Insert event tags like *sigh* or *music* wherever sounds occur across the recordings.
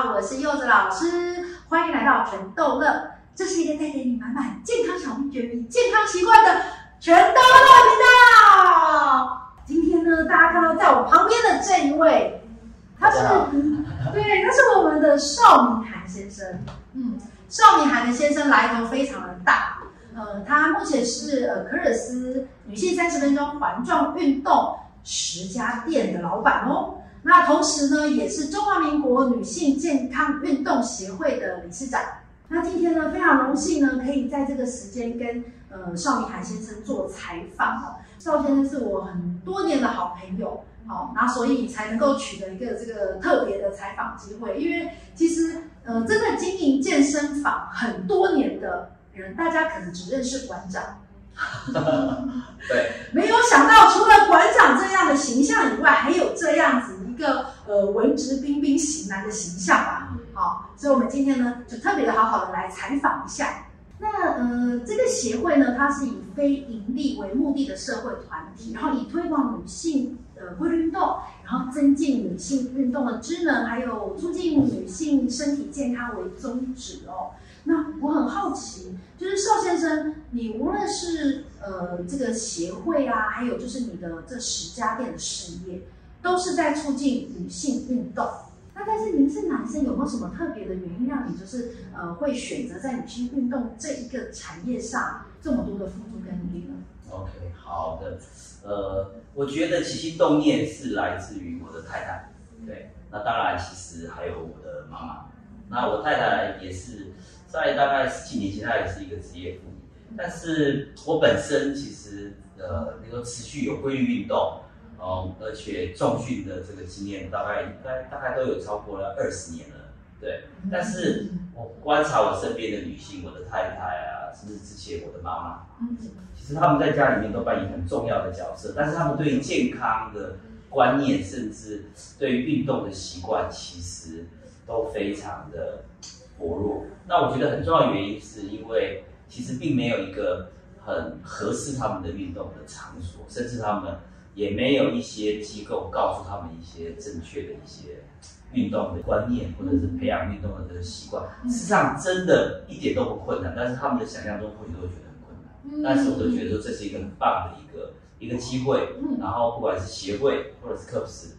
好，我是柚子老师，欢迎来到全豆乐，这是一个带给你满满健康小秘诀与健康习惯的全豆乐频道。今天呢，大家看到在我旁边的这一位，他是，对，他是我们的邵明涵先生。嗯，邵明涵的先生来头非常的大，呃，他目前是呃可尔斯女性三十分钟环状运动十家店的老板哦。那同时呢，也是中华民国女性健康运动协会的理事长。那今天呢，非常荣幸呢，可以在这个时间跟呃邵明涵先生做采访哦。邵先生是我很多年的好朋友，好，那所以才能够取得一个这个特别的采访机会。因为其实呃，真的经营健身房很多年的人，大家可能只认识馆长。*laughs* *laughs* 对，没有想到除了馆长这样的形象以外，还有这样子。一个呃文质彬彬型男的形象吧，好，所以我们今天呢就特别的好好的来采访一下。那呃这个协会呢，它是以非盈利为目的的社会团体，然后以推广女性呃规律运动，然后增进女性运动的知能，还有促进女性身体健康为宗旨哦。那我很好奇，就是邵先生，你无论是呃这个协会啊，还有就是你的这十家店的事业。都是在促进女性运动。那但是您是男生，有没有什么特别的原因让你就是呃会选择在女性运动这一个产业上这么多的付出跟努力呢？OK，好的。呃，我觉得起心动念是来自于我的太太。对，那当然其实还有我的妈妈。那我太太也是在大概十几年前，她也是一个职业妇女。但是我本身其实呃，那个持续有规律运动。哦，而且重训的这个经验大概应该大概都有超过了二十年了，对。但是我观察我身边的女性，我的太太啊，甚至之前我的妈妈，其实他们在家里面都扮演很重要的角色，但是他们对于健康的观念，甚至对于运动的习惯，其实都非常的薄弱。那我觉得很重要的原因，是因为其实并没有一个很合适他们的运动的场所，甚至他们。也没有一些机构告诉他们一些正确的一些运动的观念，或者是培养运动的这个习惯。事实上，真的一点都不困难，但是他们的想象中或许都会觉得很困难。但是我都觉得说这是一个很棒的一个一个机会。然后不管是协会或者是科普斯，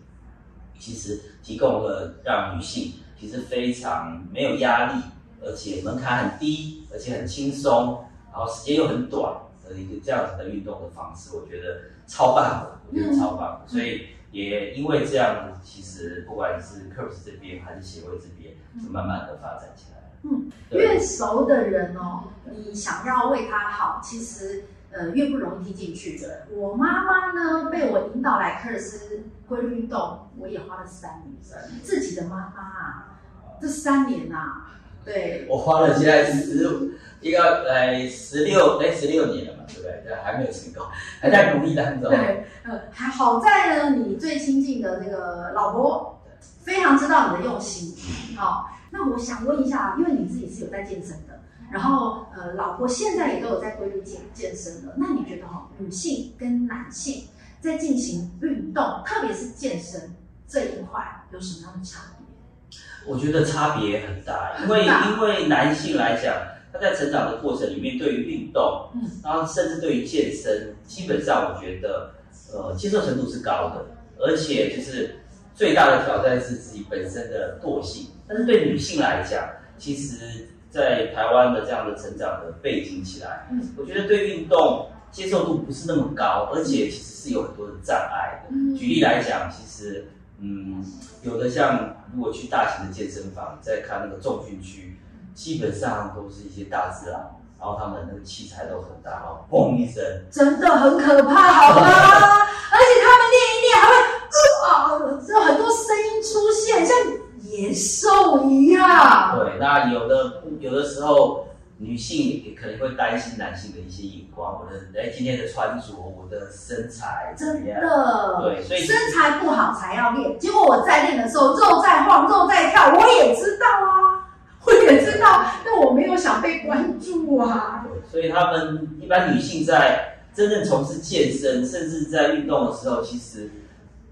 其实提供了让女性其实非常没有压力，而且门槛很低，而且很轻松，然后时间又很短的一个这样子的运动的方式，我觉得超棒的。我觉得超棒，所以也因为这样，其实不管是 KIRS 这边还是协会这边，就慢慢的发展起来了。嗯，越熟的人哦，你想要为他好，其实呃越不容易听进去的。我妈妈呢，被我引导来科尔斯规律运动，我也花了三年。自己的妈妈啊，这三年呐、啊，对，我花了现在十。一个呃十六哎十六年了嘛，对不对？还没有成功，还在努力当中。对，呃，还好在呢，你最亲近的这个老婆非常知道你的用心。好，那我想问一下，因为你自己是有在健身的，然后呃，老婆现在也都有在规律健健身的，那你觉得哈，女性跟男性在进行运动，特别是健身这一块，有什么样的差别？我觉得差别很大，因为因为男性来讲。他在成长的过程里面，对于运动，嗯，然后甚至对于健身，基本上我觉得，呃，接受程度是高的，而且就是最大的挑战是自己本身的惰性。但是对女性来讲，其实，在台湾的这样的成长的背景起来，嗯，我觉得对运动接受度不是那么高，而且其实是有很多的障碍的。嗯，举例来讲，其实，嗯，有的像如果去大型的健身房，再看那个重训区。基本上都是一些大自然，然后他们那个器材都很大，然后嘣一声，真的很可怕，好吗？*laughs* 而且他们练一练还会啊，有很多声音出现，像野兽一样。对，那有的有的时候女性也可能会担心男性的一些眼光，我的哎今天的穿着，我的身材？真的，对，所以身材不好才要练，结果我在练的时候肉在晃，肉在跳，我也知道啊。*laughs* 我也知道，但我没有想被关注啊。所以他们一般女性在真正从事健身，甚至在运动的时候，其实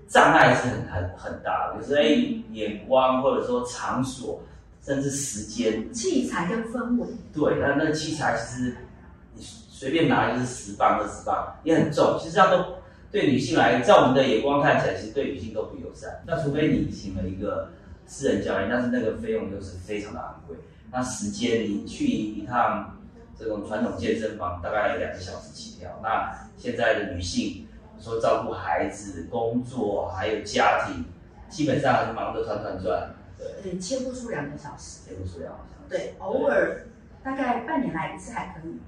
障碍是很很很大的，有时候哎眼光或者说场所，甚至时间、器材跟氛围。对，那那个器材其实你随便拿就是十磅、二十磅，也很重。其实这样都对女性来，在我们的眼光看起来，其实对女性都不友善。那除非你请了一个私人教练，但是那个费用又是非常的昂贵。那时间你去一趟这种传统健身房，大概两个小时起跳。那现在的女性。说照顾孩子、工作还有家庭，基本上还是忙得团团转。对，切不出两个小时。切不出两个小时。对，偶尔大概半年来一次还可以。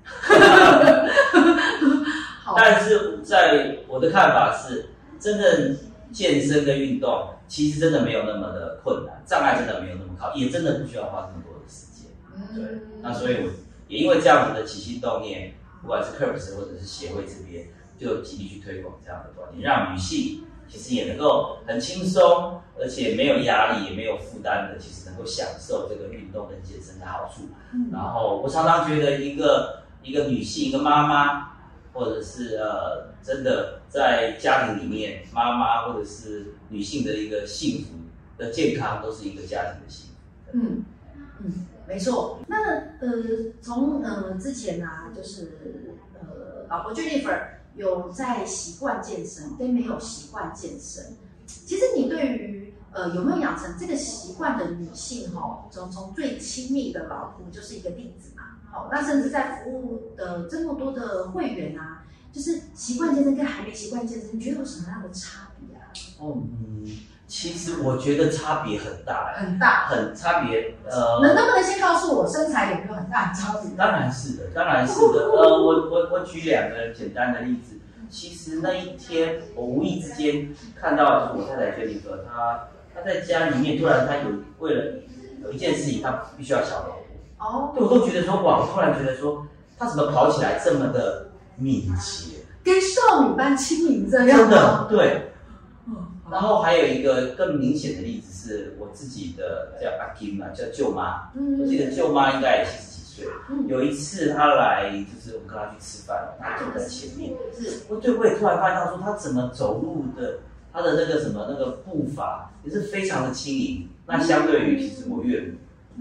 好。但是在我的看法是，真正健身跟运动其实真的没有那么的困难，障碍真的没有那么高，也真的不需要花那么多的时间。对。嗯、那所以我也因为这样子的起心动念，不管是 Curves 或者是协会这边。就极力去推广这样的观念，让女性其实也能够很轻松，而且没有压力，也没有负担的，其实能够享受这个运动跟健身的好处。嗯、然后我常常觉得，一个一个女性，一个妈妈，或者是呃，真的在家庭里面，妈妈或者是女性的一个幸福的健康，都是一个家庭的幸福。嗯嗯，没错。那呃，从呃之前呢、啊，就是呃，老婆 Jennifer。有在习惯健身，跟没有习惯健身，其实你对于呃有没有养成这个习惯的女性哈，从从最亲密的老婆就是一个例子嘛。好，那甚至在服务的这么多的会员啊，就是习惯健身跟还没习惯健身，你觉得有什么样的差别啊？哦，嗯，其实我觉得差别很大，很大，很差别。呃，能能不能先告诉我身材有没有很大的差别？当然是的，当然是的。*laughs* 呃，我我我举两个简单的例子。其实那一天，我无意之间看到，就是我太太 Jennifer，她她在家里面突然她有为了有一件事情，她必须要小跑步。哦。对，我都觉得说哇，我突然觉得说，她怎么跑起来这么的敏捷，跟少女般轻盈这样。真的，对。然后还有一个更明显的例子是我自己的叫阿金嘛，叫舅妈。嗯。我记得舅妈应该也七十几岁。有一次她来，就是我跟她去吃饭，她走在前面。是，我对，我也突然发现她说，她怎么走路的，她的那个什么那个步伐也是非常的轻盈。那相对于其实我岳母，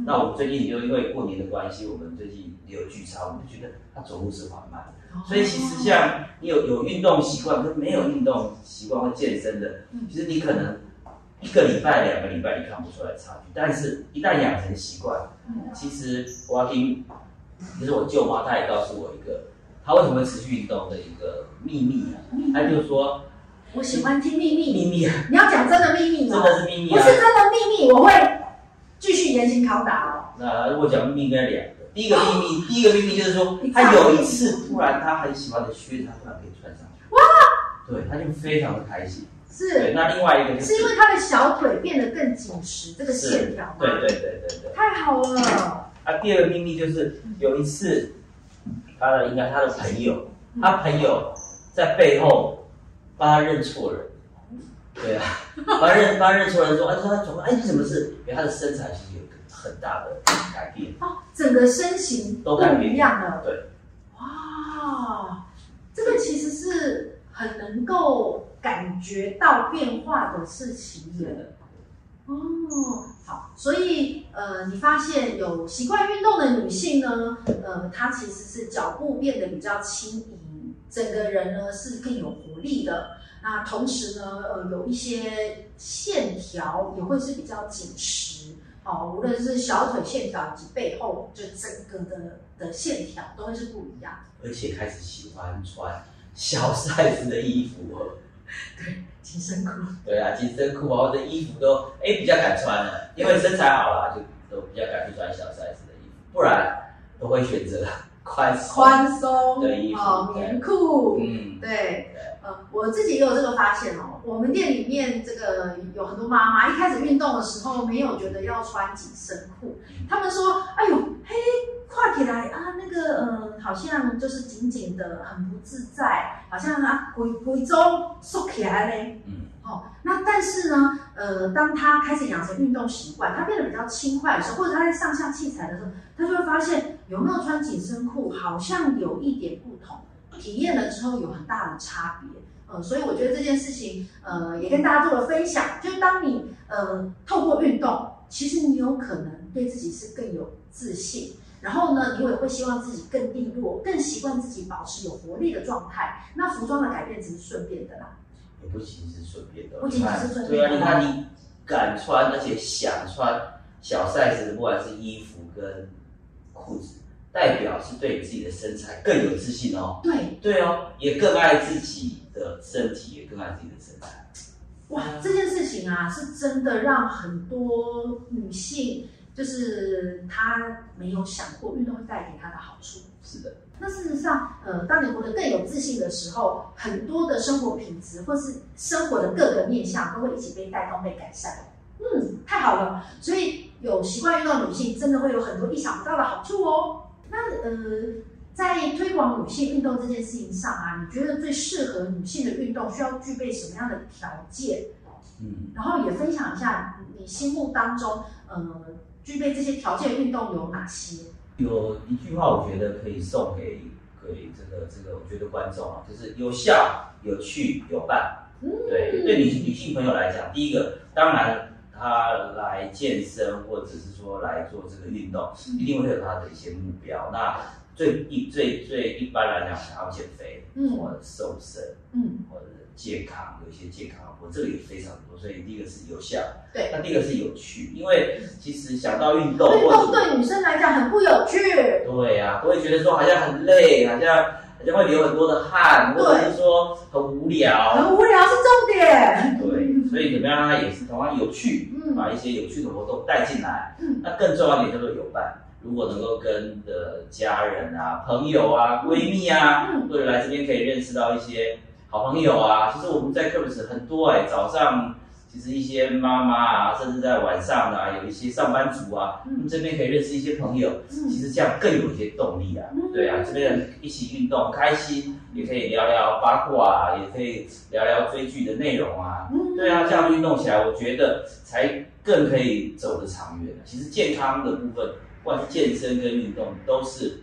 那我们最近就因为过年的关系，我们最近也有聚餐，我们就觉得她走路是缓慢。所以其实像你有有运动习惯跟没有运动习惯或健身的，其实你可能一个礼拜、两个礼拜你看不出来差距，但是一旦养成习惯，其实我要听。就是我舅妈她也告诉我一个，她为什么会持续运动的一个秘密啊。她就说，我喜欢听秘密。秘密啊！你要讲真的秘密吗？真的是秘密啊！不是真的秘密，我会继续严刑拷打哦。那如果讲秘密，应该两个。第一个秘密，第一个秘密就是说，他有一次突然他很喜欢的靴子，他突然可以穿上去。哇！对，他就非常的开心。是。对，那另外一个就是，是因为他的小腿变得更紧实，这个线条。对对对对对。太好了。啊，第二个秘密就是有一次，他的应该他的朋友，他朋友在背后帮他认错人，对啊，帮他认帮他认错人说，哎，说他怎么，哎，你什么事？因为他的身材其实有很大的改变，哦，整个身形都不一样了，对，哇，这个其实是很能够感觉到变化的事情耶。哦，好，所以呃，你发现有习惯运动的女性呢，呃，她其实是脚步变得比较轻盈，整个人呢是更有活力的。那同时呢，呃，有一些线条也会是比较紧实，哦，无论是小腿线条以及背后，就整个的的线条都会是不一样。而且开始喜欢穿小 size 的衣服了。*laughs* 对。紧身裤，对啊，紧身裤啊，或者衣服都哎比较敢穿了，因为身材好了，就都比较敢去穿小 size 的衣服，不然都会选择 *laughs* 宽宽松的衣服，哦，棉裤，嗯，对，呃，我自己也有这个发现哦，我们店里面这个有很多妈妈一开始运动的时候没有觉得要穿紧身裤，他们说，哎呦，嘿。跨起来啊，那个呃，好像就是紧紧的，很不自在，好像啊，鬼鬼中缩起来嘞。嗯，哦，那但是呢，呃，当他开始养成运动习惯，他变得比较轻快的时候，或者他在上下器材的时候，他就会发现有没有穿紧身裤好像有一点不同，体验了之后有很大的差别。呃，所以我觉得这件事情，呃，也跟大家做了分享，就是当你呃透过运动，其实你有可能对自己是更有自信，然后呢，你也会希望自己更利落，更习惯自己保持有活力的状态。那服装的改变只是顺便的啦，也不仅是顺便的，不仅仅是顺便的。对啊，你看你敢穿，而且想穿小 size 的，不管是衣服跟裤子。代表是对你自己的身材更有自信哦。对对哦，也更爱自己的身体，也更爱自己的身材。哇，这件事情啊，是真的让很多女性，就是她没有想过运动会带给她的好处。是的。那事实上，呃，当你活得更有自信的时候，很多的生活品质或是生活的各个面向都会一起被带动、被改善。嗯，太好了。所以有习惯运动的女性，真的会有很多意想不到的好处哦。那呃，在推广女性运动这件事情上啊，你觉得最适合女性的运动需要具备什么样的条件？嗯，然后也分享一下你心目当中呃，具备这些条件的运动有哪些？有一句话，我觉得可以送给给这个这个，我觉得观众啊，就是有效、有趣、有伴。嗯，对，对女女性朋友来讲，第一个当然。他来健身，或者是说来做这个运动，一定会有他的一些目标。那最一最最一般来讲，想要减肥，嗯，或者瘦身，嗯，或者健康，有一些健康，我这个也非常多。所以第一个是有效，对。那第二个是有趣，因为其实想到运动，运动对女生来讲很不有趣。对呀、啊，都会觉得说好像很累，好像好像会流很多的汗，或者是说很无聊。很无聊是重点。对。所以怎么样，它也是同样有趣，把一些有趣的活动带进来。嗯，那更重要一点叫做有伴。如果能够跟的家人啊、朋友啊、闺蜜啊，或者来这边可以认识到一些好朋友啊。其实我们在 Curves 很多哎、欸，早上。其实一些妈妈啊，甚至在晚上啊，有一些上班族啊，嗯，这边可以认识一些朋友，嗯，其实这样更有一些动力啊，嗯，对啊，这边人一起运动开心，也可以聊聊八卦啊，也可以聊聊追剧的内容啊，嗯，对啊，这样运动起来，我觉得才更可以走得长远。其实健康的部分，不管是健身跟运动，都是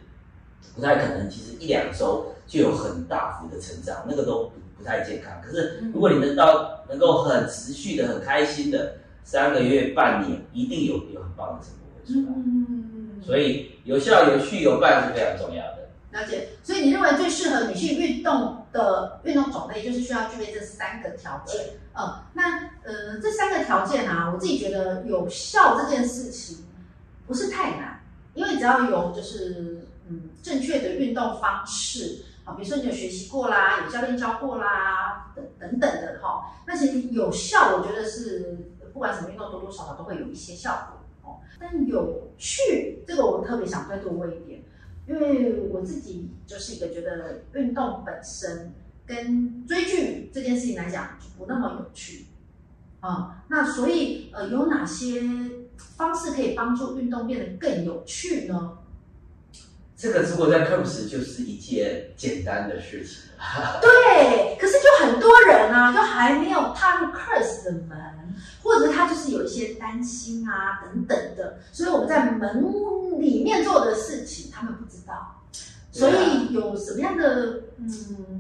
不太可能，其实一两周就有很大幅的成长，那个都。不太健康，可是如果你能到能够很持续的、很开心的三个月、半年，一定有有很棒的成果会出来。嗯，所以有效、有序、有伴是非常重要的。了解，所以你认为最适合女性运动的运动种类，就是需要具备这三个条件。嗯，那呃，这三个条件啊，我自己觉得有效这件事情不是太难，因为只要有就是嗯正确的运动方式。好，比如说你有学习过啦，有教练教过啦，等等等的哈。那其实有效，我觉得是不管什么运动，多多少少都会有一些效果哦。但有趣，这个我特别想再多问一点，因为我自己就是一个觉得运动本身跟追剧这件事情来讲就不那么有趣啊。那所以呃，有哪些方式可以帮助运动变得更有趣呢？这个如果在 Curves 就是一件简单的事情。*laughs* 对，可是就很多人啊，就还没有踏入 Curse 的门，或者他就是有一些担心啊等等的，所以我们在门里面做的事情，他们不知道。所以有什么样的嗯，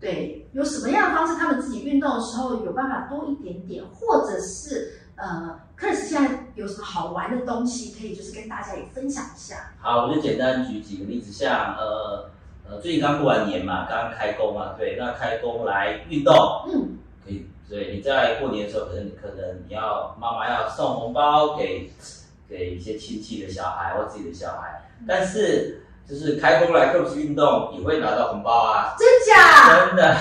对，有什么样的方式，他们自己运动的时候有办法多一点点，或者是。呃 Curse 现在有什么好玩的东西可以就是跟大家也分享一下？好，我就简单举几个例子，像呃呃，最近刚过完年嘛，刚刚开工嘛，对，那开工来运动，嗯，可以，对，你在过年的时候，可能可能你要妈妈要送红包给给一些亲戚的小孩或自己的小孩，嗯、但是。就是开工来 Curves 运动也会拿到红包啊！真假？真的，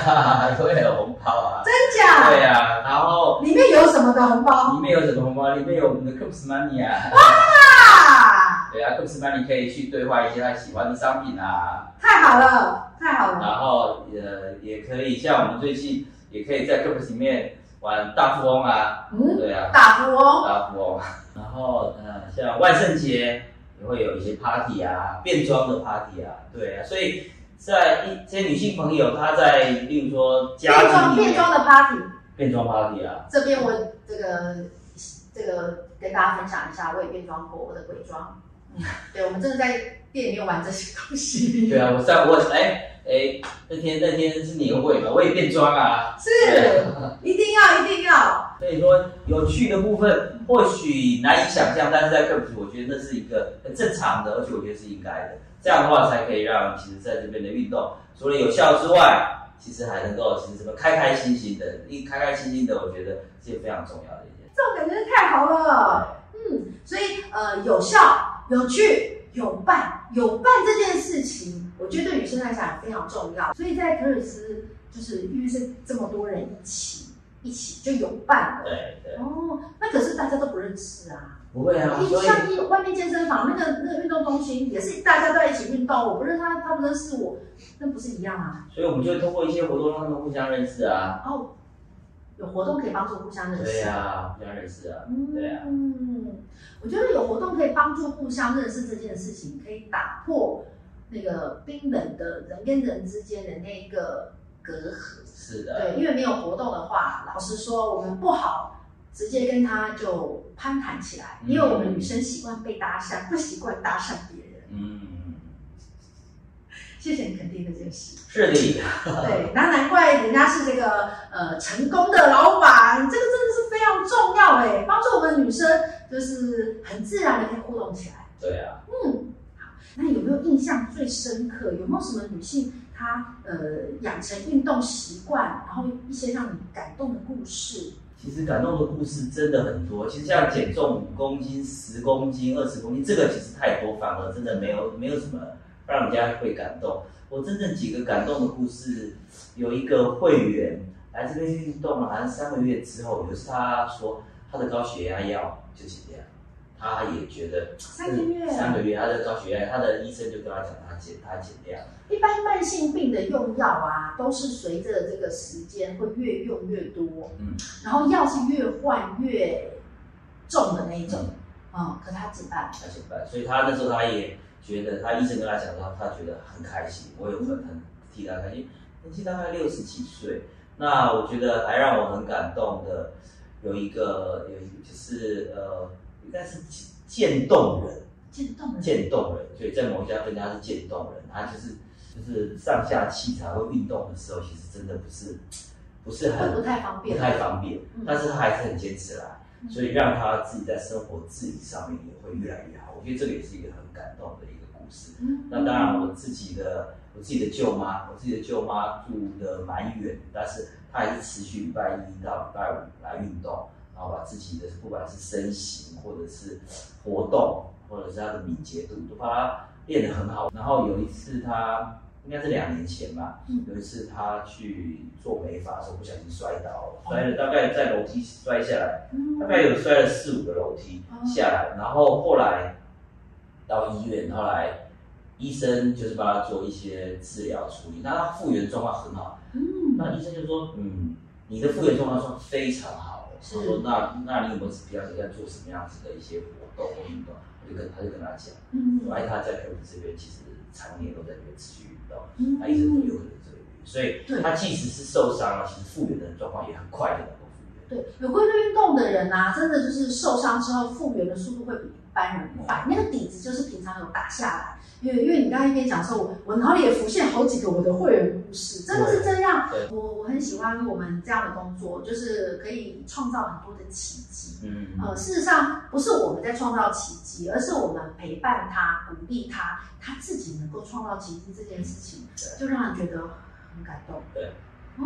也 *laughs* 会有红包啊！真假？对啊，然后里面有什么的红包？里面有什么红包？里面有我们的 Curves Money 啊！哇！对啊，Curves Money 可以去兑换一些他喜欢的商品啊！太好了，太好了！然后呃，也可以像我们最近也可以在 Curves 里面玩大富翁啊！嗯，对啊，大富翁，大富翁。然后呃，像万圣节。也会有一些 party 啊，变装的 party 啊，对啊，所以在一些女性朋友，她在例如说家变装变装的 party，变装 party 啊，这边我这个这个跟大家分享一下，我也变装过我的鬼装，嗯，*laughs* 对，我们真的在店里面玩这些东西。对啊，我在我哎哎，那天那天是年会嘛，我也变装啊。是，一定要一定要。所以说有趣的部分或许难以想象，但是在 Curves 我觉得那是一个很正常的，而且我觉得是应该的。这样的话才可以让其实在这边的运动除了有效之外，其实还能够其实什么开开心心的，一开开心心的，我觉得是非常重要的一件。这种感觉太好了，嗯，所以呃有效、有去、有伴、有伴这件事情，我觉得对女生来讲也非常重要。所以在可尔斯，就是因为是这么多人一起，一起就有伴了。对对。哦，那可是大家都不认识啊。不会啊，像一外面健身房那个那个运动中心也是大家在一起运动，我不认识他，他不认识我，那不是一样啊？所以我们就会通过一些活动让他们互相认识啊。哦，有活动可以帮助互相认识。对啊，互相认识啊。嗯，对啊。嗯，我觉得有活动可以帮助互相认识这件事情，可以打破那个冰冷的人跟人之间的那一个隔阂。是的。对，因为没有活动的话，老实说，我们不好。直接跟他就攀谈起来，因为我们女生习惯被搭讪，不习惯搭讪别人。嗯，谢谢你肯定这件事。是的。对，那难怪人家是这个呃成功的老板，这个真的是非常重要哎，帮助我们女生就是很自然的可以互动起来。对啊。嗯，好，那有没有印象最深刻？有没有什么女性她呃养成运动习惯，然后一些让你感动的故事？其实感动的故事真的很多。其实像减重五公斤、十公斤、二十公斤，这个其实太多，反而真的没有没有什么让人家会感动。我真正几个感动的故事，有一个会员来这边运动了，好像三个月之后，有一次他说他的高血压药就减掉。他也觉得三个月，三个月，他的高血压，他的医生就跟他讲，他减，他减量。一般慢性病的用药啊，都是随着这个时间会越用越多，嗯，然后药是越换越重的那一种，嗯，嗯，可是他减半，他减半，所以他那时候他也觉得，他医生跟他讲说，他觉得很开心，我也很很替他开心。年纪大概六十几岁，那我觉得还让我很感动的有一个，有一个就是呃。应该是渐冻人，渐冻人，渐冻人，所以在某一家分家是渐冻人，他就是就是上下器材会运动的时候，其实真的不是不是很不太方便，不太方便，嗯、但是他还是很坚持来，嗯、所以让他自己在生活自理上面也会越来越好。我觉得这个也是一个很感动的一个故事。嗯、那当然，我自己的我自己的舅妈，我自己的舅妈住的蛮远，但是她还是持续礼拜一到礼拜五来运动。然后把自己的不管是身形，或者是活动，或者是她的敏捷度，都把她练得很好。然后有一次她应该是两年前吧，嗯、有一次他去做美发的时候不小心摔倒了，摔了大概在楼梯摔下来，嗯、大概有摔了四五个楼梯下来。然后后来到医院，后来医生就是帮他做一些治疗处理，那他复原状况很好。嗯、那医生就说：“嗯，你的复原状况算非常好。”他说：“那那你有没有比较在做什么样子的一些活动或运动？”我就跟他就跟他讲，嗯，我爱他在台湾这边其实常年都在这边持续运动，嗯，他一直都有可能这个原因，所以他即使是受伤了，其实复原的状况也很快的能够复原。对，有规律运动的人啊，真的就是受伤之后复原的速度会比一般人快，那个底子就是平常有打下来。因为因为你刚才一边讲说，我我脑里也浮现好几个我的会员故事，真的是这样。我我很喜欢我们这样的工作，就是可以创造很多的奇迹。嗯，呃，事实上不是我们在创造奇迹，而是我们陪伴他、鼓励他，他自己能够创造奇迹这件事情，就让人觉得很感动。对，哦，好，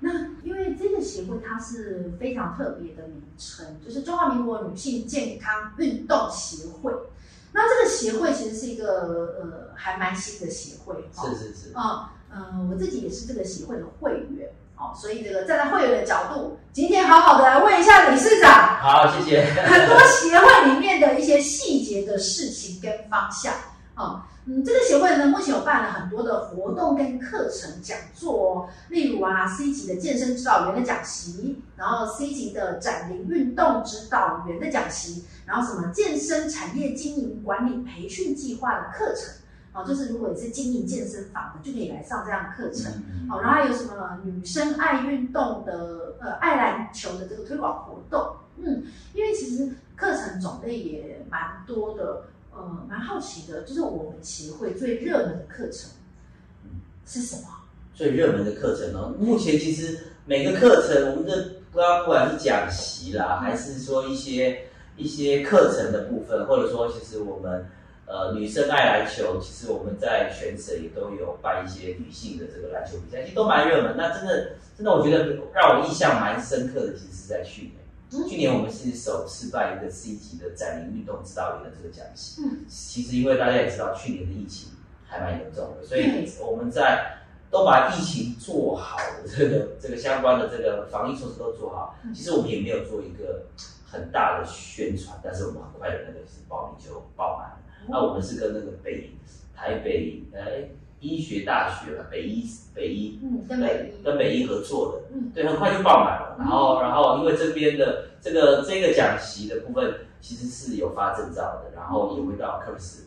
那因为这个协会它是非常特别的名称，就是中华民国女性健康运动协会。那这个协会其实是一个呃还蛮新的协会，是是是，啊嗯、呃，我自己也是这个协会的会员，哦，所以这个站在会员的角度，今天好好的来问一下理事长，好，谢谢，很多协会里面的一些细节的事情跟方向，啊、嗯，这个协会呢目前有办了很多的活动跟课程讲座哦，例如啊 C 级的健身指导员的讲习，然后 C 级的展龄运动指导员的讲习。然后什么健身产业经营管理培训计划的课程，哦，就是如果你是经营健身房的，就可以来上这样的课程。哦，然后还有什么女生爱运动的，呃，爱篮球的这个推广活动。嗯，因为其实课程种类也蛮多的，呃，蛮好奇的，就是我们协会最热门的课程，嗯，是什么？最热门的课程呢？目前其实每个课程，我们的不要不管是讲习啦，还是说一些一些课程的部分，或者说其实我们。呃，女生爱篮球，其实我们在全省也都有办一些女性的这个篮球比赛，其实都蛮热门。那真的，真的，我觉得让我印象蛮深刻的，其实是在去年。去年我们是首次办一个 C 级的展龄运动指导员的这个讲习。嗯，其实因为大家也知道，去年的疫情还蛮严重的，所以我们在都把疫情做好的这个这个相关的这个防疫措施都做好。其实我们也没有做一个很大的宣传，但是我们很快的那个是报名就爆满了。那我们是跟那个北台北呃医学大学了，北医北医，嗯，跟北医跟北医合作的，嗯，对，很快就爆满了。然后然后因为这边的这个这个讲习的部分其实是有发证照的，然后也会到 Keros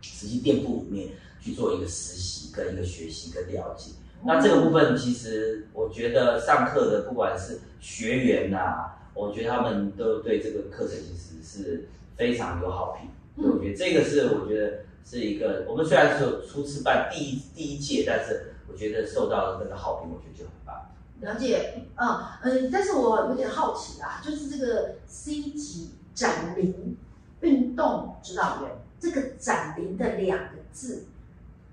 实际店铺里面去做一个实习跟一个学习跟了解。那这个部分其实我觉得上课的不管是学员呐、啊，我觉得他们都对这个课程其实是非常有好评。我觉得这个是，我觉得是一个，我们虽然是初次办第一第一届，但是我觉得受到了那个好评，我觉得就很棒。了解，嗯嗯，但是我有点好奇啊，就是这个 C 级展龄运动指导员，这个展龄的两个字。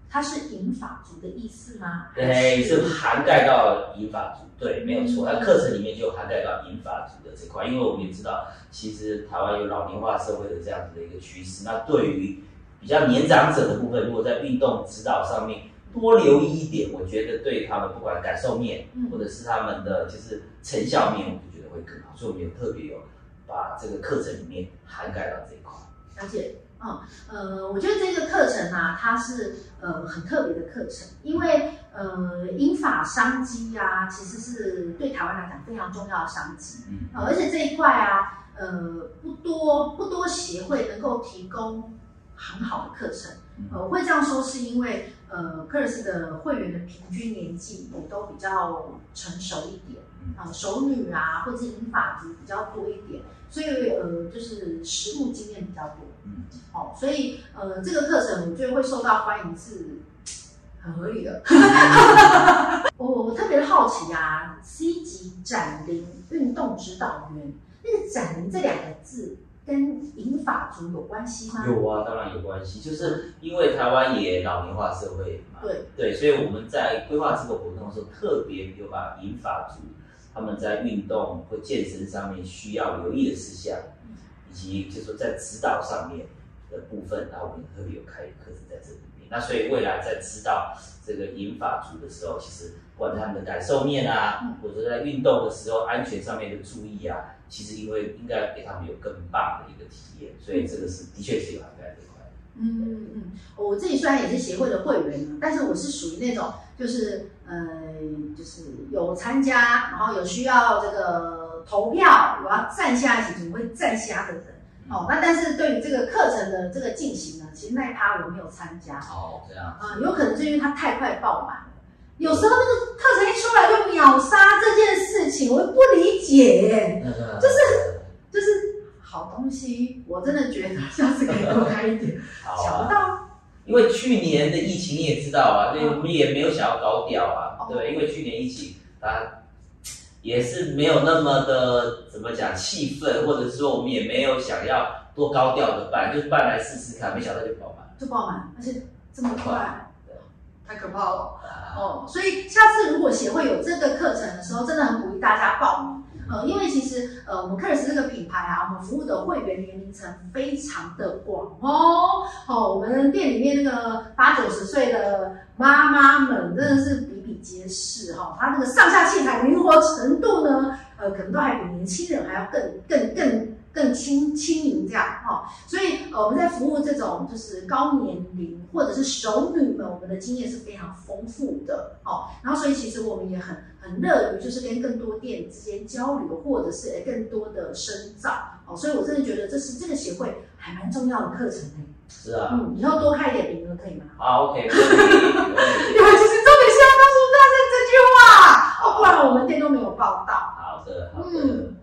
它是银发族的意思吗？对，是涵盖到银发族，对，没有错。那课程里面就涵盖到银发族的这块，因为我们也知道，其实台湾有老龄化社会的这样子的一个趋势。那对于比较年长者的部分，如果在运动指导上面多留意一点，我觉得对他们不管感受面，或者是他们的就是成效面，我就觉得会更好。所以我们也特别有把这个课程里面涵盖到这一块。了解。嗯，呃，我觉得这个课程啊，它是呃很特别的课程，因为呃英法商机啊，其实是对台湾来讲非常重要的商机，嗯、呃，而且这一块啊，呃不多不多协会能够提供很好的课程，呃，我会这样说是因为呃克尔斯的会员的平均年纪也都比较成熟一点，啊、呃，熟女啊或者是银发族比较多一点。所以呃，就是实务经验比较多，嗯，哦，所以呃，这个课程我觉得会受到欢迎是很合理的。*laughs* 我我特别好奇啊，C 级展龄运动指导员，那个“展龄”这两个字跟银发族有关系吗？有啊，当然有关系，就是因为台湾也老龄化社会嘛，对对，所以我们在规划这个活动的时候，特别有把银发族。他们在运动或健身上面需要留意的事项，以及就是说在指导上面的部分，然后我们特别有开课程在这里面。那所以未来在指导这个银发族的时候，其实不管他们的感受面啊，或者在运动的时候安全上面的注意啊，其实因为应该给他们有更棒的一个体验，所以这个是的确是有涵盖这块。嗯嗯嗯，我自己虽然也是协会的会员，但是我是属于那种就是呃，就是有参加，然后有需要这个投票，我要站下一起总会站下的人。哦，那但是对于这个课程的这个进行呢，其实那一趴我没有参加。哦，这样啊，呃，有可能是因为它太快爆满了。有时候那个课程一出来就秒杀这件事情，我不理解，就是就是。好东西，我真的觉得下次可以多开一点。*laughs* 想不到、啊，因为去年的疫情你也知道啊，对，我们也没有想要高调啊，哦、对，因为去年疫情它也是没有那么的怎么讲气氛，或者是说我们也没有想要多高调的办，就是办来试试看，没想到就爆满，就爆满，而且这么快，对，太可怕了。哦，所以下次如果协会有这个课程的时候，真的很鼓励大家报名。呃，因为其实呃，我们 Keros 这个品牌啊，我们服务的会员年龄层非常的广哦。哦，我们店里面那个八九十岁的妈妈们真的是比比皆是哈。她、哦、那个上下器材灵活程度呢，呃，可能都还比年轻人还要更更更更轻轻盈这样哈、哦。所以呃，我们在服务这种就是高年龄或者是熟女们，我们的经验是非常丰富的哦。然后，所以其实我们也很。很乐于就是跟更多店之间交流，或者是更多的深造哦，所以我真的觉得这是这个协会还蛮重要的课程呢。是啊，嗯，以后多开一点名额可以吗？好，OK。你们 *laughs* 其实重点是要告诉大家这句话哦，不然我们店都没有报道。好的，好的。嗯，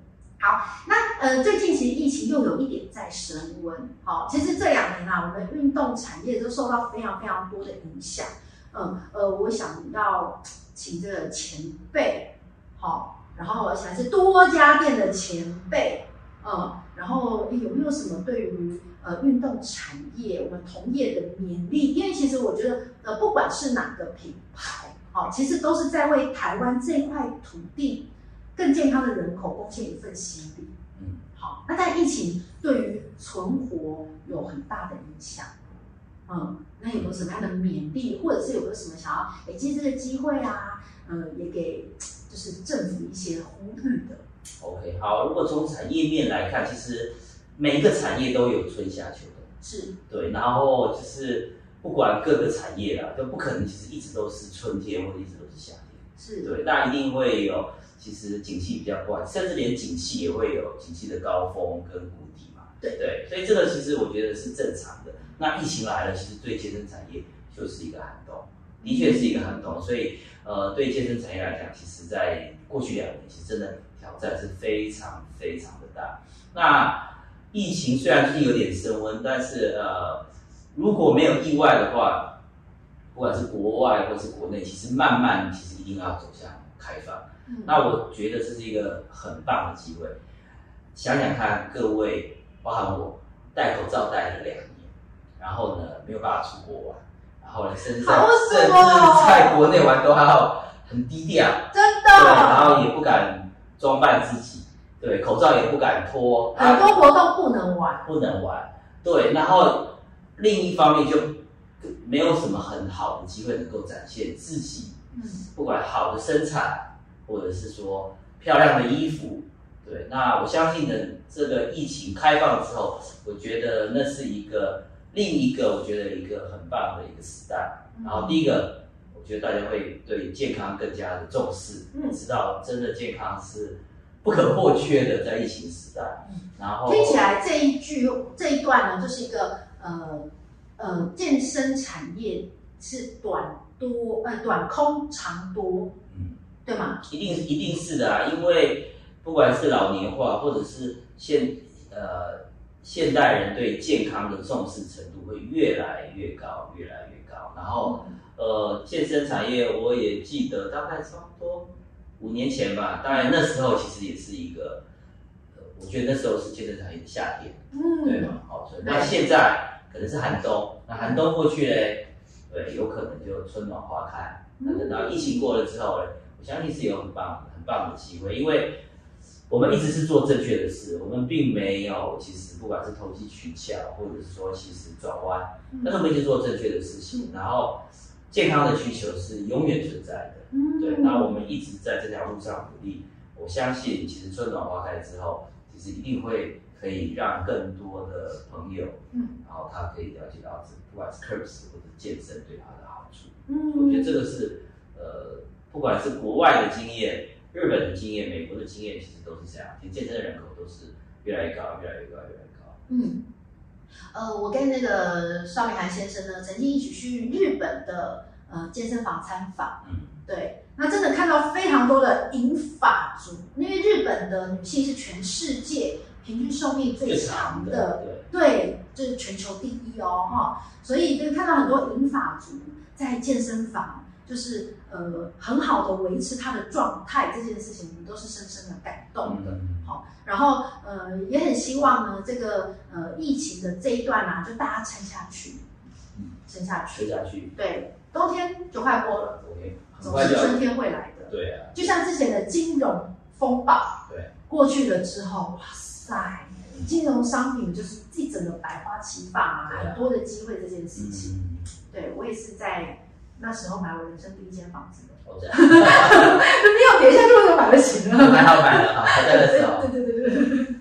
好，那呃，最近其实疫情又有一点在升温。好，其实这两年啊，我们运动产业都受到非常非常多的影响。嗯呃，我想要请这个前辈，好，然后而且还是多家店的前辈，嗯，然后有没有什么对于呃运动产业我们同业的勉励？因为其实我觉得呃，不管是哪个品牌，好，其实都是在为台湾这块土地。更健康的人口贡献一份心力。嗯，好，那在疫情对于存活有很大的影响。嗯，那有没有什么样的勉励，或者是有没有什么想要哎借这个机会啊？嗯，也给就是政府一些呼吁的。OK，好，如果从产业面来看，其实每一个产业都有春夏秋冬。是。对，然后就是不管各个产业啦，都不可能其实一直都是春天或者一直都是夏天。是。对，那一定会有。其实景气比较怪，甚至连景气也会有景气的高峰跟谷底嘛。对对，所以这个其实我觉得是正常的。那疫情来了，其实对健身产业就是一个寒冬，的确是一个寒冬。所以呃，对健身产业来讲，其实在过去两年，其实真的挑战是非常非常的大。那疫情虽然最近有点升温，但是呃，如果没有意外的话，不管是国外或是国内，其实慢慢其实一定要走向开放。那我觉得这是一个很棒的机会。想想看，各位，包含我，戴口罩戴了两年，然后呢，没有办法出国玩，然后呢，甚至甚至在国内玩都还要很低调，真的。对，然后也不敢装扮自己，对，口罩也不敢脱，很多活动不能玩，不能玩。对，然后另一方面就没有什么很好的机会能够展现自己，嗯，不管好的身材。或者是说漂亮的衣服，对，那我相信呢，这个疫情开放之后，我觉得那是一个另一个我觉得一个很棒的一个时代。然后第一个，我觉得大家会对健康更加的重视，嗯，知道真的健康是不可或缺的，在疫情时代。然后听起来这一句这一段呢，就是一个呃呃健身产业是短多呃短空长多。对吗？一定是一定是的啊，因为不管是老年化，或者是现呃现代人对健康的重视程度会越来越高，越来越高。然后呃，健身产业我也记得大概差不多五年前吧，当然那时候其实也是一个，呃，我觉得那时候是健身产业的夏天，嗯，对吗？好，所以那现在可能是寒冬，那寒冬过去嘞，对，有可能就春暖花开。那等到疫情过了之后嘞。我相信是有很棒、很棒的机会，因为我们一直是做正确的事，我们并没有其实不管是投机取巧，或者是说其实转弯，但是我们一直做正确的事情。然后健康的需求是永远存在的，对。然后我们一直在这条路上努力，我相信其实春暖花开之后，其实一定会可以让更多的朋友，嗯，然后他可以了解到这不管是 Curves 或者健身对他的好处。嗯，我觉得这个是呃。不管是国外的经验、日本的经验、美国的经验，其实都是这样。其实健身的人口都是越来越高，越来越高，越来越高。嗯，呃，我跟那个邵明涵先生呢，曾经一起去日本的呃健身房参访。嗯，对，那真的看到非常多的银发族，因为日本的女性是全世界平均寿命最长的，的对，对，这、就是全球第一哦，哈。所以就看到很多银发族在健身房。就是呃很好的维持他的状态这件事情，我们都是深深的感动的。好、嗯，然后呃也很希望呢，这个呃疫情的这一段啊，就大家撑下去，撑下去，撑下去。对，冬天就快过了，对，总是春天会来的。对啊，就像之前的金融风暴，对，过去了之后，哇塞，金融商品就是一整个百花齐放啊，很多的机会这件事情。嗯、对我也是在。那时候买我人生第一间房子的，哦这样，没有点一下就会买得起了，买好买了好，还在的时候，*laughs* 对对对对对。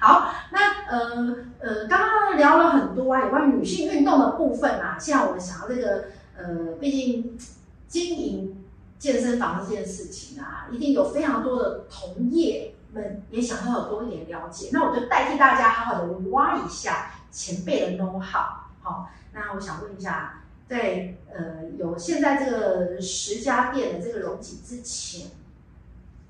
好，那呃呃，刚刚聊了很多啊，有关女性运动的部分啊，现在我们想要这个呃，毕竟经营健身房这件事情啊，一定有非常多的同业们也想要有多一点了解，那我就代替大家好好的挖一下前辈的 know how。好，那我想问一下。在呃有现在这个十家店的这个容积之前，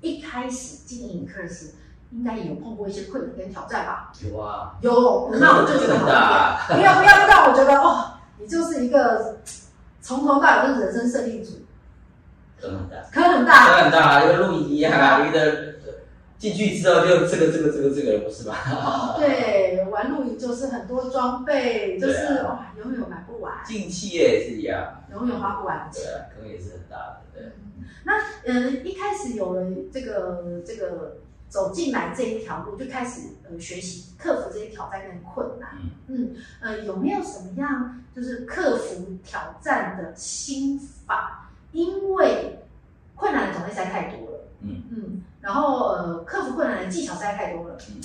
一开始经营 Curves 应该也有碰过一些困难跟挑战吧？有啊，有，那我就觉得好大。不要不要让我觉得哦，你就是一个从头到尾都是人生设定组，坑很大，坑很大，坑很大，就跟露营一样啊，你的进去之后就这个这个这个这个不是吧？对，玩露营就是很多装备，就是哇，永远买不完。进企业也是一样，永远花不完钱。对啊，坑也是很大的。对，那呃一开始有了这个这个。走进来这一条路，就开始呃学习克服这些挑战跟困难。嗯嗯呃，有没有什么样就是克服挑战的心法？因为困难的种类实在太多了。嗯嗯，然后呃克服困难的技巧实在太多了。嗯，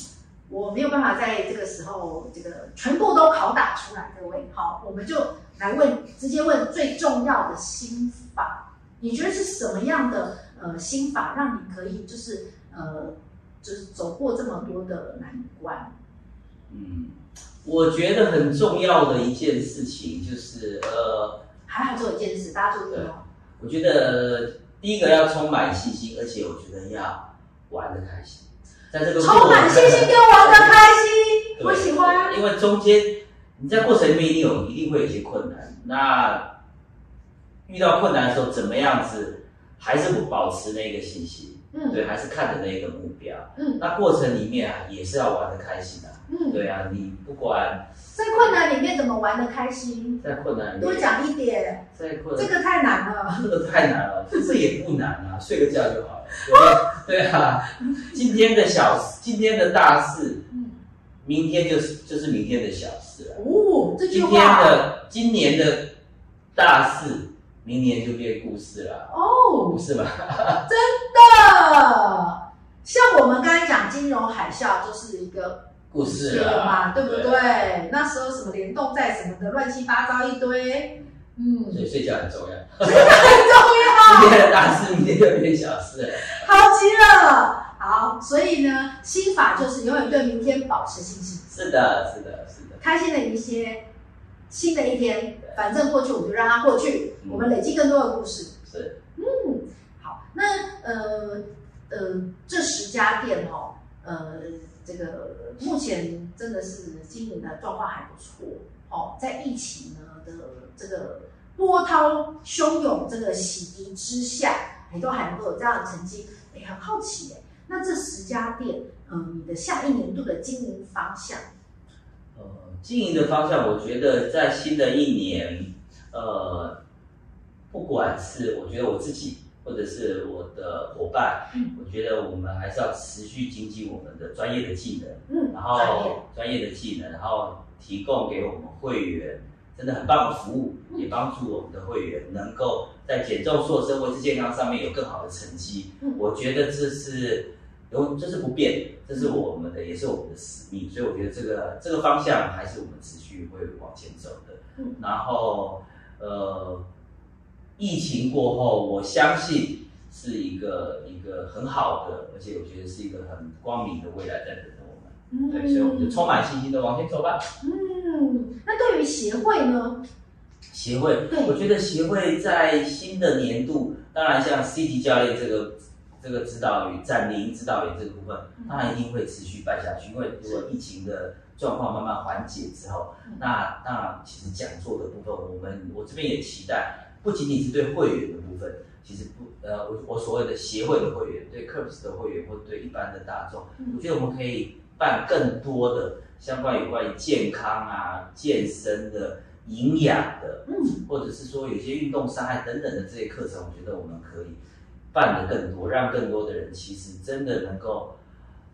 我没有办法在这个时候这个全部都拷打出来。各位好，我们就来问，直接问最重要的心法。你觉得是什么样的呃心法，让你可以就是呃？就是走过这么多的难关，嗯，我觉得很重要的一件事情就是，呃，还好做一件事，大家注意哦。我觉得第一个要充满信心，而且我觉得要玩的开心，在这个充满信心跟玩的开心，我喜欢。因为中间你在过程里面一定有一定会有一些困难，那遇到困难的时候，怎么样子还是不保持那个信心？嗯，对，还是看着那个目标。嗯，那过程里面啊，也是要玩的开心的。嗯，对啊，你不管在困难里面怎么玩的开心，在困难里面多讲一点。在困难，这个太难了。这 *laughs* 个太难了，这也不难啊，睡个觉就好了。*laughs* 对啊，今天的小事，今天的大事，嗯，明天就是就是明天的小事了。哦，这句话。今天的今年的大事，明年就变故事了。哦，不是吗？*laughs* 真的，像我们刚才讲金融海啸，就是一个故事了嘛，对不对？对，那时候什么联动在什么的，乱七八糟一堆。嗯，所以睡觉很重要，睡觉很重要。今天的大事，明天就变小事。好极了，好，所以呢，心法就是永远对明天保持信心。是的，是的，是的。开心的一些。新的一天，反正过去我们就让它过去。嗯、我们累积更多的故事。是，嗯，好，那呃呃，这十家店哦，呃，这个目前真的是经营的状况还不错哦。在疫情呢的这个波涛汹涌、这个洗涤之下，你都还能够有这样的成绩，哎，很好奇哎。那这十家店，嗯、你的下一年度的经营方向？呃，经营的方向，我觉得在新的一年，呃，不管是我觉得我自己，或者是我的伙伴，嗯，我觉得我们还是要持续精进我们的专业的技能，嗯，然后专业的技能，然后提供给我们会员真的很棒的服务，也帮助我们的会员能够在减重、塑身、维持健康上面有更好的成绩。嗯，我觉得这是。有，这是不变的，这是我们的，也是我们的使命，所以我觉得这个这个方向还是我们持续会往前走的。嗯，然后呃，疫情过后，我相信是一个一个很好的，而且我觉得是一个很光明的未来在等着我们。嗯，对，所以我们就充满信心的往前走吧。嗯，那对于协会呢？协会，对，我觉得协会在新的年度，当然像 C 级教练这个。这个指导员展龄指导员这个部分，当然一定会持续办下去。因为如果疫情的状况慢慢缓解之后，那当然其实讲座的部分，我们我这边也期待，不仅仅是对会员的部分，其实不呃，我我所谓的协会的会员，对 KERPS 的会员，或对一般的大众，我觉得我们可以办更多的相关有关于健康啊、健身的、营养的，嗯或者是说有些运动伤害等等的这些课程，我觉得我们可以。办的更多，让更多的人其实真的能够，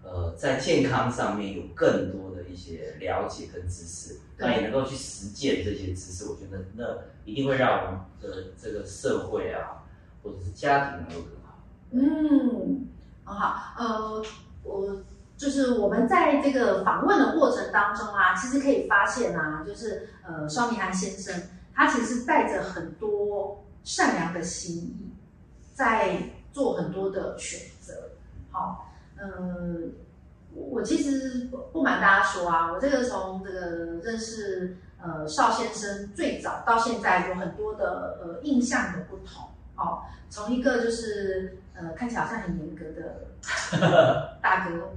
呃，在健康上面有更多的一些了解跟知识，那也能够去实践这些知识。我觉得那一定会让我们的这个社会啊，或者是家庭能够更好。嗯，很好。呃，我就是我们在这个访问的过程当中啊，其实可以发现啊，就是呃，邵明涵先生他其实带着很多善良的心意。在做很多的选择，好，嗯，我其实不不瞒大家说啊，我这个从这个认识呃邵先生最早到现在有很多的呃印象的不同，哦，从一个就是呃看起来好像很严格的大哥，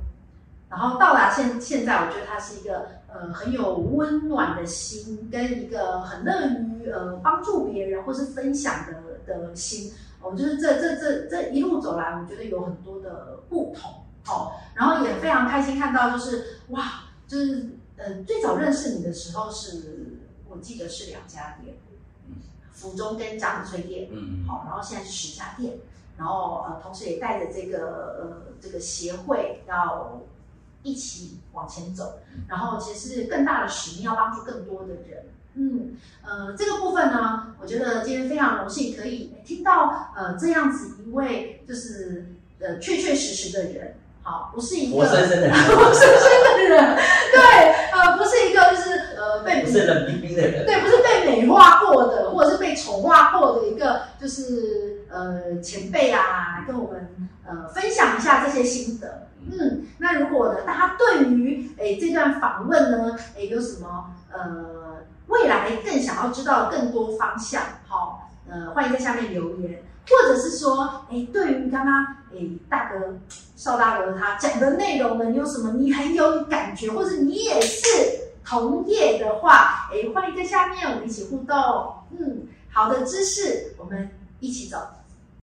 然后到达现现在，我觉得他是一个呃很有温暖的心，跟一个很乐于呃帮助别人或是分享的的心。我、哦、就是这这这这一路走来，我觉得有很多的不同哦，然后也非常开心看到，就是哇，就是呃最早认识你的时候是，我记得是两家店，福中跟张子翠店，嗯，好，然后现在是十家店，然后呃同时也带着这个呃这个协会要一起往前走，然后其实是更大的使命，要帮助更多的人。嗯，呃，这个部分呢，我觉得今天非常荣幸可以听到呃这样子一位就是呃确确实实的人，好，不是一个活生生的人，*laughs* 活生生的人，对，呃，不是一个就是呃被不是冷冰冰的人，对，不是被美化过的，或者是被丑化过的一个就是呃前辈啊，跟我们呃分享一下这些心得。嗯，那如果呢，大家对于诶这段访问呢，诶有什么呃？未来更想要知道更多方向，好，呃，欢迎在下面留言，或者是说，哎，对于刚刚哎大哥邵大哥他讲的内容呢，你有什么你很有感觉，或者你也是同业的话，哎，欢迎在下面我们一起互动。嗯，好的知识我们一起走。